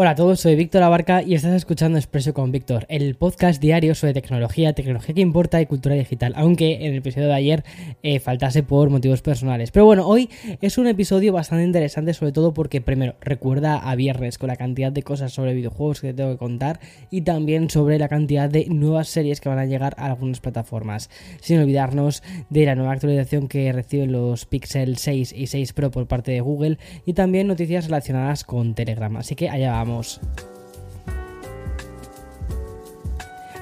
Hola a todos, soy Víctor Abarca y estás escuchando Expreso con Víctor, el podcast diario sobre tecnología, tecnología que importa y cultura digital, aunque en el episodio de ayer eh, faltase por motivos personales. Pero bueno, hoy es un episodio bastante interesante, sobre todo porque primero recuerda a viernes con la cantidad de cosas sobre videojuegos que te tengo que contar y también sobre la cantidad de nuevas series que van a llegar a algunas plataformas, sin olvidarnos de la nueva actualización que reciben los Pixel 6 y 6 Pro por parte de Google y también noticias relacionadas con Telegram. Así que allá vamos escuchamos.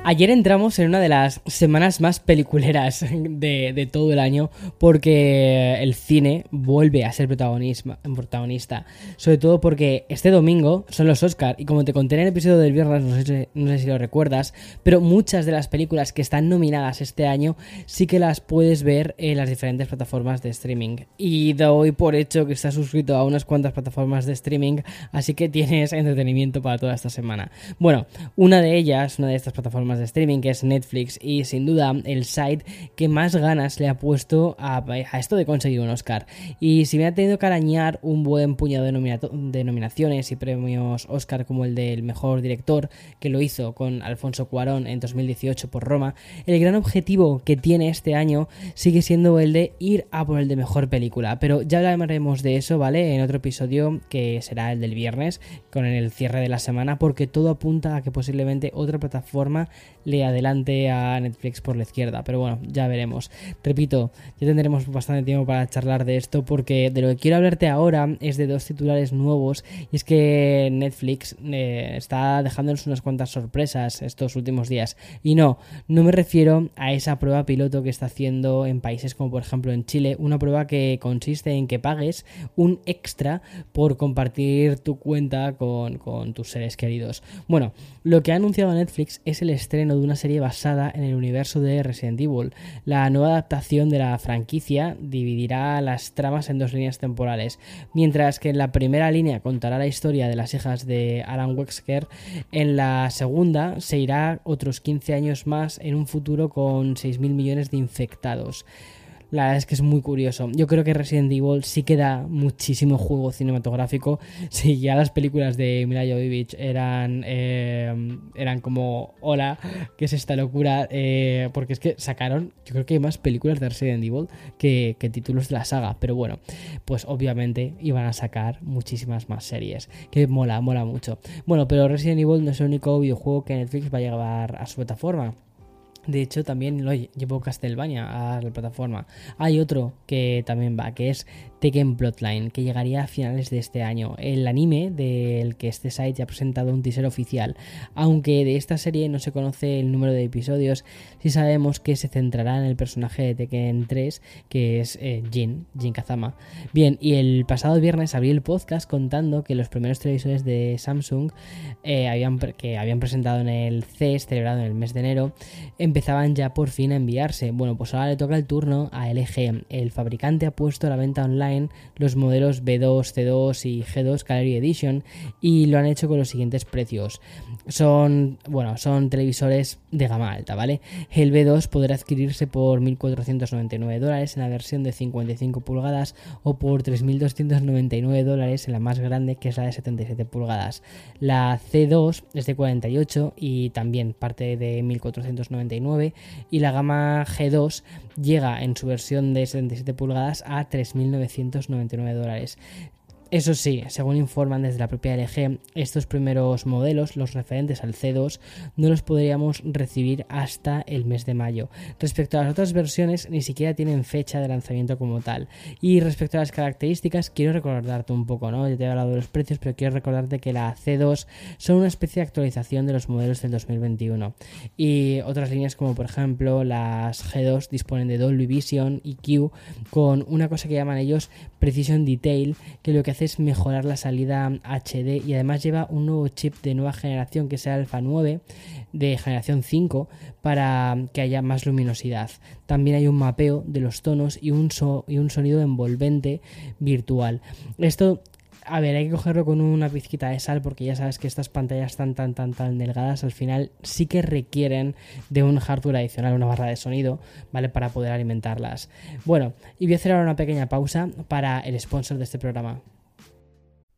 Ayer entramos en una de las semanas más peliculeras de, todo el año porque el cine vuelve a ser protagonista. Sobre todo porque este domingo son los Oscar y como te conté en el episodio del viernes, no sé, no sé si lo recuerdas, pero muchas de las películas que están nominadas este año sí que las puedes ver en las diferentes plataformas de streaming. Y doy por hecho que estás suscrito a unas cuantas plataformas de streaming, así que tienes entretenimiento para toda esta semana. Bueno, una de ellas, una de estas plataformas de streaming, que es Netflix, y sin duda el site que más ganas le ha puesto a, esto de conseguir un Oscar. Y si me ha tenido que arañar un buen puñado de, nominaciones y premios Oscar como el del mejor director, que lo hizo con Alfonso Cuarón en 2018 por Roma, el gran objetivo que tiene este año sigue siendo el de ir a por el de mejor película. Pero ya hablaremos de eso, ¿vale? En otro episodio que será el del viernes, con el cierre de la semana, porque todo apunta a que posiblemente otra plataforma le adelante a Netflix por la izquierda. Pero bueno, ya veremos. Repito, ya tendremos bastante tiempo para charlar de esto porque de lo que quiero hablarte ahora es de dos titulares nuevos y es que Netflix eh, está dejándonos unas cuantas sorpresas estos últimos días. Y no, no me refiero a esa prueba piloto que está haciendo en países como por ejemplo en Chile, una prueba que consiste en que pagues un extra por compartir tu cuenta con, con tus seres queridos. Bueno, lo que ha anunciado Netflix es el estreno de una serie basada en el universo de Resident Evil. La nueva adaptación de la franquicia dividirá las tramas en dos líneas temporales, mientras que en la primera línea contará la historia de las hijas de Alan Wesker, en la segunda se irá otros 15 años más en un futuro con 6.000 millones de infectados. La verdad es que es muy curioso. Yo creo que Resident Evil sí que da muchísimo juego cinematográfico. Si ya las películas de Mila Jovovich eran, eh, eran como, hola, ¿qué es esta locura? Eh, porque es que sacaron, yo creo que hay más películas de Resident Evil que, que títulos de la saga. Pero bueno, pues obviamente iban a sacar muchísimas más series. Que mola, mola mucho. Bueno, pero Resident Evil no es el único videojuego que Netflix va a llevar a su plataforma. De hecho, también lo llevo Castlevania a la plataforma. Hay otro que también va, que es Tekken Plotline, que llegaría a finales de este año. El anime del que este site ya ha presentado un teaser oficial. Aunque de esta serie no se conoce el número de episodios, sí sabemos que se centrará en el personaje de Tekken 3, que es eh, Jin, Jin Kazama. Bien, y el pasado viernes abrí el podcast contando que los primeros televisores de Samsung eh, que habían presentado en el CES, celebrado en el mes de enero, empezaban ya por fin a enviarse. Bueno, pues ahora le toca el turno a LG. El fabricante ha puesto la venta online los modelos B2, C2 y G2 Gallery Edition y lo han hecho con los siguientes precios. Son, bueno, son televisores de gama alta, ¿vale? El B2 podrá adquirirse por 1.499 dólares en la versión de 55 pulgadas o por 3.299 dólares en la más grande que es la de 77 pulgadas. La C2 es de 48 y también parte de 1.499 y la gama G2 llega en su versión de 77 pulgadas a 3.999 dólares. Eso sí, según informan desde la propia LG, estos primeros modelos, los referentes al C2, no los podríamos recibir hasta el mes de mayo. Respecto a las otras versiones, ni siquiera tienen fecha de lanzamiento como tal. Y respecto a las características, quiero recordarte un poco, ¿no? Ya te he hablado de los precios, pero quiero recordarte que la C2 son una especie de actualización de los modelos del 2021. Y otras líneas como por ejemplo las G2 disponen de Dolby Vision y Q con una cosa que llaman ellos Precision Detail, que lo que es mejorar la salida HD y además lleva un nuevo chip de nueva generación que sea Alpha 9 de generación 5 para que haya más luminosidad. También hay un mapeo de los tonos y un, sonido envolvente virtual. Esto a ver, hay que cogerlo con una pizquita de sal porque ya sabes que estas pantallas tan tan tan tan delgadas al final sí que requieren de un hardware adicional, una barra de sonido, ¿vale? Para poder alimentarlas. Bueno, y voy a hacer ahora una pequeña pausa para el sponsor de este programa.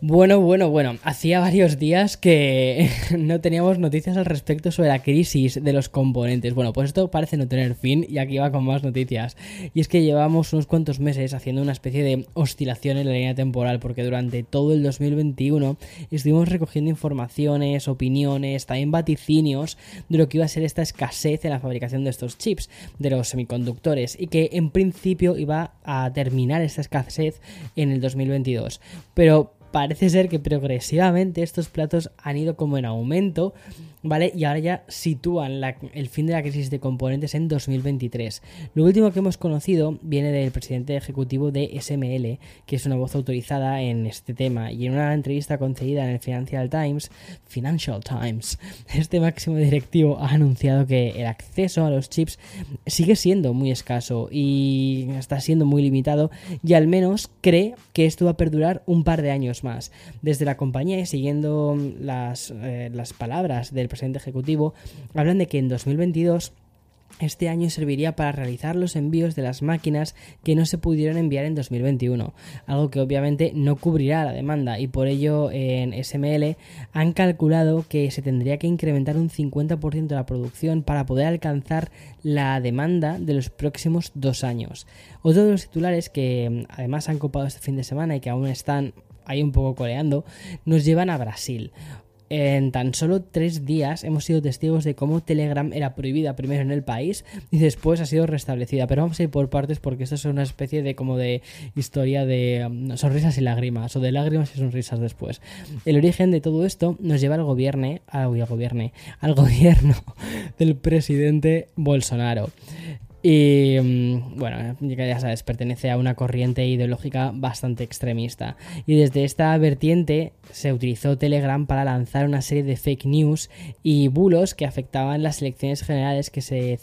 Bueno, bueno, bueno, hacía varios días que no teníamos noticias al respecto sobre la crisis de los componentes. Bueno, pues esto parece no tener fin y aquí va con más noticias. Y es que llevamos unos cuantos meses haciendo una especie de oscilación en la línea temporal porque durante todo el 2021 estuvimos recogiendo informaciones, opiniones, también vaticinios de lo que iba a ser esta escasez en la fabricación de estos chips, de los semiconductores, y que en principio iba a terminar esta escasez en el 2022. Pero parece ser que progresivamente estos platos han ido como en aumento, ¿vale? Y ahora ya sitúan el fin de la crisis de componentes en 2023. Lo último que hemos conocido viene del presidente ejecutivo de SML, que es una voz autorizada en este tema, y en una entrevista concedida en el Financial Times, Financial Times, este máximo directivo ha anunciado que el acceso a los chips sigue siendo muy escaso y está siendo muy limitado y al menos cree que esto va a perdurar un par de años más. Desde la compañía y siguiendo las, eh, las palabras del presidente ejecutivo, hablan de que en 2022 este año serviría para realizar los envíos de las máquinas que no se pudieron enviar en 2021, algo que obviamente no cubrirá la demanda y por ello en SML han calculado que se tendría que incrementar un 50% de la producción para poder alcanzar la demanda de los próximos dos años. Otro de los titulares que además han copado este fin de semana y que aún están ahí un poco coleando, nos llevan a Brasil. En tan solo tres días hemos sido testigos de cómo Telegram era prohibida primero en el país y después ha sido restablecida. Pero vamos a ir por partes porque esto es una especie de como de historia de um, sonrisas y lágrimas o de lágrimas y sonrisas después. El origen de todo esto nos lleva al gobierno, al gobierno, al gobierno del presidente Bolsonaro. Y mm, bueno, ya sabes, pertenece a una corriente ideológica bastante extremista. Y desde esta vertiente se utilizó Telegram para lanzar una serie de fake news y bulos que afectaban las elecciones generales que se,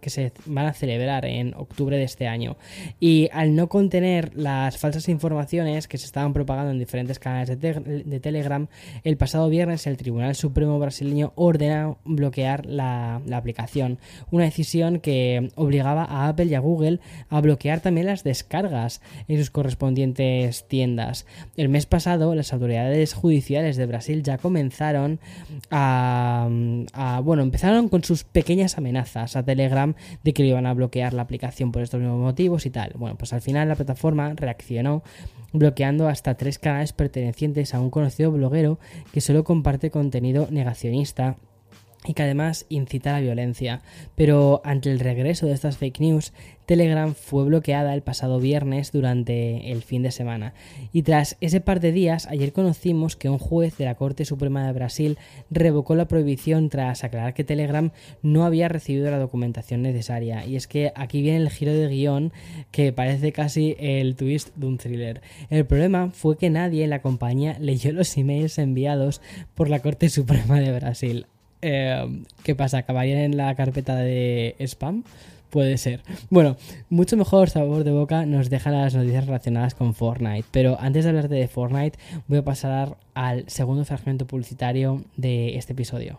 que se van a celebrar en octubre de este año. Y al no contener las falsas informaciones que se estaban propagando en diferentes canales de, Telegram, el pasado viernes el Tribunal Supremo brasileño ordenó bloquear la, la aplicación. Una decisión que obligaba a Apple y a Google a bloquear también las descargas en sus correspondientes tiendas. El mes pasado, las autoridades judiciales de Brasil ya comenzaron a, bueno, empezaron con sus pequeñas amenazas a Telegram de que le iban a bloquear la aplicación por estos mismos motivos y tal. Bueno, pues al final la plataforma reaccionó bloqueando hasta tres canales pertenecientes a un conocido bloguero que solo comparte contenido negacionista y que además incita a la violencia. Pero ante el regreso de estas fake news, Telegram fue bloqueada el pasado viernes durante el fin de semana. Y tras ese par de días, ayer conocimos que un juez de la Corte Suprema de Brasil revocó la prohibición tras aclarar que Telegram no había recibido la documentación necesaria. Y es que aquí viene el giro de guion que parece casi el twist de un thriller. El problema fue que nadie en la compañía leyó los emails enviados por la Corte Suprema de Brasil. Eh, ¿Qué pasa? ¿Acabarían en la carpeta de spam? Puede ser. Bueno, mucho mejor sabor de boca nos dejan las noticias relacionadas con Fortnite. Pero antes de hablar de Fortnite, voy a pasar al segundo fragmento publicitario de este episodio.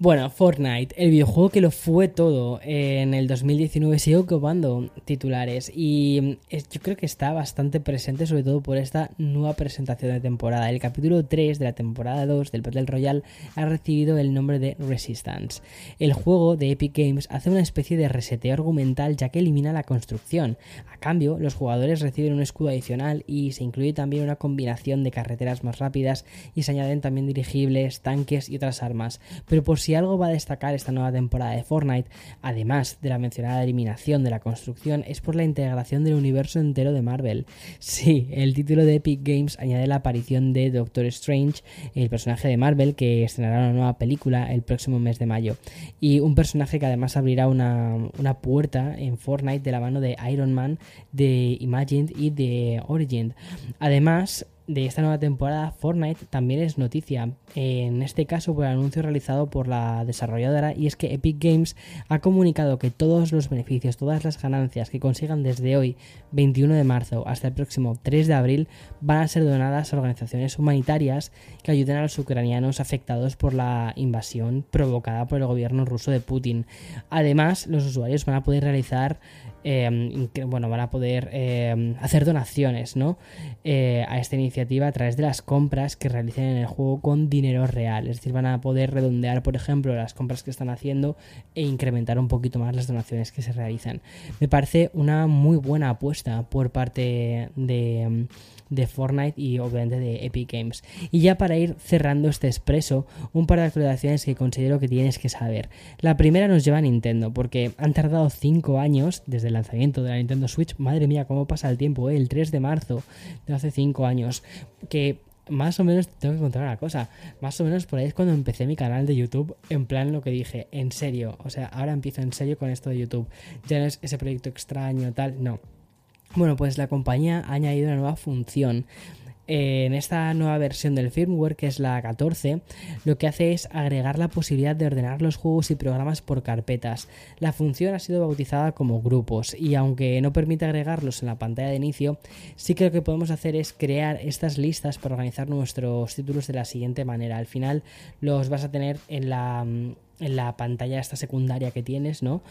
Bueno, Fortnite, el videojuego que lo fue todo en el 2019, sigue ocupando titulares y mm, yo creo que está bastante presente, sobre todo por esta nueva presentación de temporada. El capítulo 3 de la temporada 2 del Battle Royale ha recibido el nombre de Resistance. El juego de Epic Games hace una especie de reseteo argumental ya que elimina la construcción. A cambio, los jugadores reciben un escudo adicional y se incluye también una combinación de carreteras más rápidas y se añaden también dirigibles, tanques y otras armas. Pero por si algo va a destacar esta nueva temporada de Fortnite, además de la mencionada eliminación de la construcción, es por la integración del universo entero de Marvel. Sí, el título de Epic Games añade la aparición de Doctor Strange, el personaje de Marvel que estrenará una nueva película el próximo mes de mayo. Y un personaje que además abrirá una, una puerta en Fortnite de la mano de Iron Man, de Imagine y de Origin. Además, de esta nueva temporada, Fortnite también es noticia, en este caso por el anuncio realizado por la desarrolladora y es que Epic Games ha comunicado que todos los beneficios, todas las ganancias que consigan desde hoy, 21 de marzo, hasta el próximo 3 de abril, van a ser donadas a organizaciones humanitarias que ayuden a los ucranianos afectados por la invasión provocada por el gobierno ruso de Putin. Además, los usuarios van a poder realizar eh, bueno, van a poder eh, hacer donaciones ¿no? Eh, a esta a través de las compras que realicen en el juego con dinero real. Es decir, van a poder redondear, por ejemplo, las compras que están haciendo e incrementar un poquito más las donaciones que se realizan. Me parece una muy buena apuesta por parte de de Fortnite y obviamente de Epic Games. Y ya para ir cerrando este expreso, un par de actualizaciones que considero que tienes que saber. La primera nos lleva a Nintendo, porque han tardado 5 años desde el lanzamiento de la Nintendo Switch. Madre mía, cómo pasa el tiempo, ¿eh? el 3 de marzo de hace 5 años. Que más o menos tengo que contar una cosa. Más o menos por ahí es cuando empecé mi canal de YouTube. En plan lo que dije, en serio. O sea, ahora empiezo en serio con esto de YouTube. Ya no es ese proyecto extraño, tal. No. Bueno, pues la compañía ha añadido una nueva función. En esta nueva versión del firmware, que es la 14, lo que hace es agregar la posibilidad de ordenar los juegos y programas por carpetas. La función ha sido bautizada como grupos y aunque no permite agregarlos en la pantalla de inicio, sí que lo que podemos hacer es crear estas listas para organizar nuestros títulos de la siguiente manera. Al final los vas a tener en la la pantalla esta secundaria que tienes, ¿no?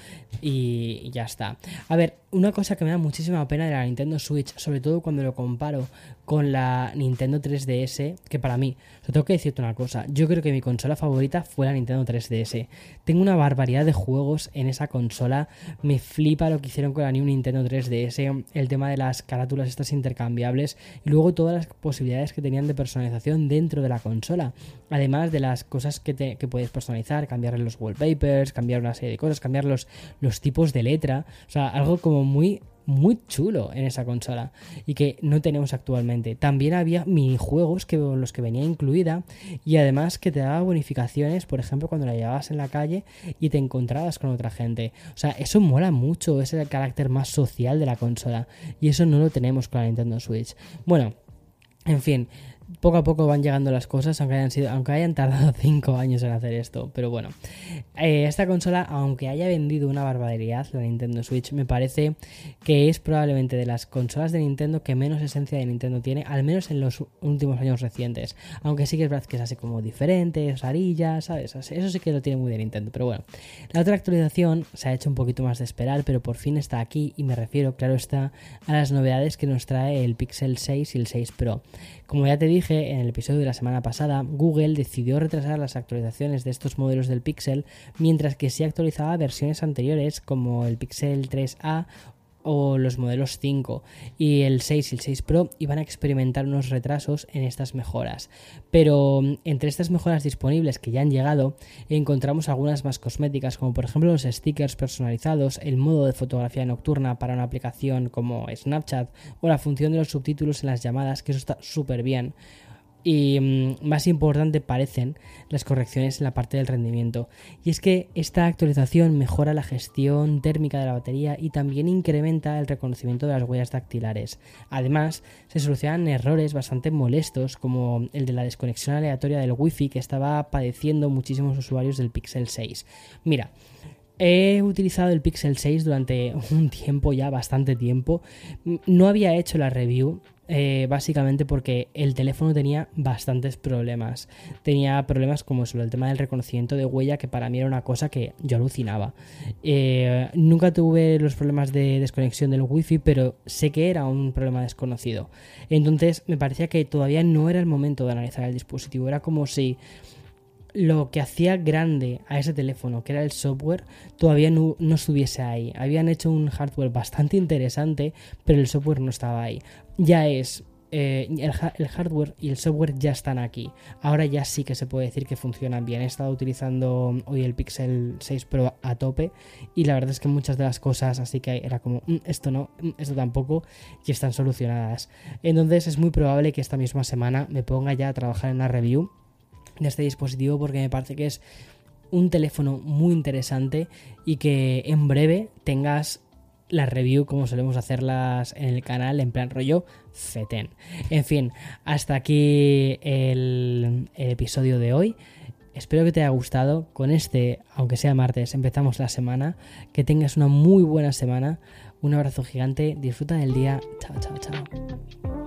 Y ya está. A ver, una cosa que me da muchísima pena de la Nintendo Switch, sobre todo cuando lo comparo con la Nintendo 3DS, que para mí, o tengo que decirte una cosa, yo creo que mi consola favorita fue la Nintendo 3DS. Tengo una barbaridad de juegos en esa consola, me flipa lo que hicieron con la New Nintendo 3DS, el tema de las carátulas estas intercambiables y luego todas las posibilidades que tenían de personalización dentro de la consola, además de las cosas que, te, que puedes personalizar, cambiar los wallpapers, cambiar una serie de cosas, cambiar los, los tipos de letra. O sea, algo como muy muy chulo en esa consola y que no tenemos actualmente. También había minijuegos que los que venía incluida y además que te daba bonificaciones, por ejemplo, cuando la llevabas en la calle y te encontrabas con otra gente. O sea, eso mola mucho, es el carácter más social de la consola y eso no lo tenemos con la Nintendo Switch. Bueno, en fin, poco a poco van llegando las cosas, aunque hayan, sido, aunque hayan tardado 5 años en hacer esto. Pero bueno, eh, esta consola, aunque haya vendido una barbaridad, la Nintendo Switch, me parece que es probablemente de las consolas de Nintendo que menos esencia de Nintendo tiene, al menos en los últimos años recientes. Aunque sí que es verdad que es así como diferente, rarilla, ¿sabes? Eso sí que lo tiene muy de Nintendo. Pero bueno, la otra actualización se ha hecho un poquito más de esperar, pero por fin está aquí y me refiero, claro está, a las novedades que nos trae el Pixel 6 y el 6 Pro. Como ya te dije en el episodio de la semana pasada, Google decidió retrasar las actualizaciones de estos modelos del Pixel, mientras que sí actualizaba versiones anteriores como el Pixel 3A o los modelos 5 y el 6 y el 6 Pro iban a experimentar unos retrasos en estas mejoras. Pero mm, entre estas mejoras disponibles que ya han llegado encontramos algunas más cosméticas como por ejemplo los stickers personalizados, el modo de fotografía nocturna para una aplicación como Snapchat o la función de los subtítulos en las llamadas que eso está súper bien y mm, más importante parecen las correcciones en la parte del rendimiento. Y es que esta actualización mejora la gestión térmica de la batería y también incrementa el reconocimiento de las huellas dactilares. Además, se solucionan errores bastante molestos como el de la desconexión aleatoria del Wi-Fi que estaba padeciendo muchísimos usuarios del Pixel 6. Mira, He utilizado el Pixel 6 durante un tiempo ya, bastante tiempo. No había hecho la review eh, básicamente porque el teléfono tenía bastantes problemas. Tenía problemas como solo el tema del reconocimiento de huella, que para mí era una cosa que yo alucinaba. Eh, nunca tuve los problemas de desconexión del wifi, pero sé que era un problema desconocido. Entonces me parecía que todavía no era el momento de analizar el dispositivo. Era como si lo que hacía grande a ese teléfono, que era el software, todavía no, estuviese ahí. Habían hecho un hardware bastante interesante, pero el software no estaba ahí. Ya es eh, el, hardware y el software ya están aquí. Ahora ya sí que se puede decir que funcionan bien. He estado utilizando hoy el Pixel 6 Pro a tope y la verdad es que muchas de las cosas así que era como mm, esto no, mm, esto tampoco y están solucionadas. Entonces es muy probable que esta misma semana me ponga ya a trabajar en la review de este dispositivo porque me parece que es un teléfono muy interesante y que en breve tengas la review como solemos hacerlas en el canal en plan rollo feten. En fin, hasta aquí el, el episodio de hoy. Espero que te haya gustado. Con este, aunque sea martes, empezamos la semana. Que tengas una muy buena semana. Un abrazo gigante. Disfruta del día. Chao, chao, chao.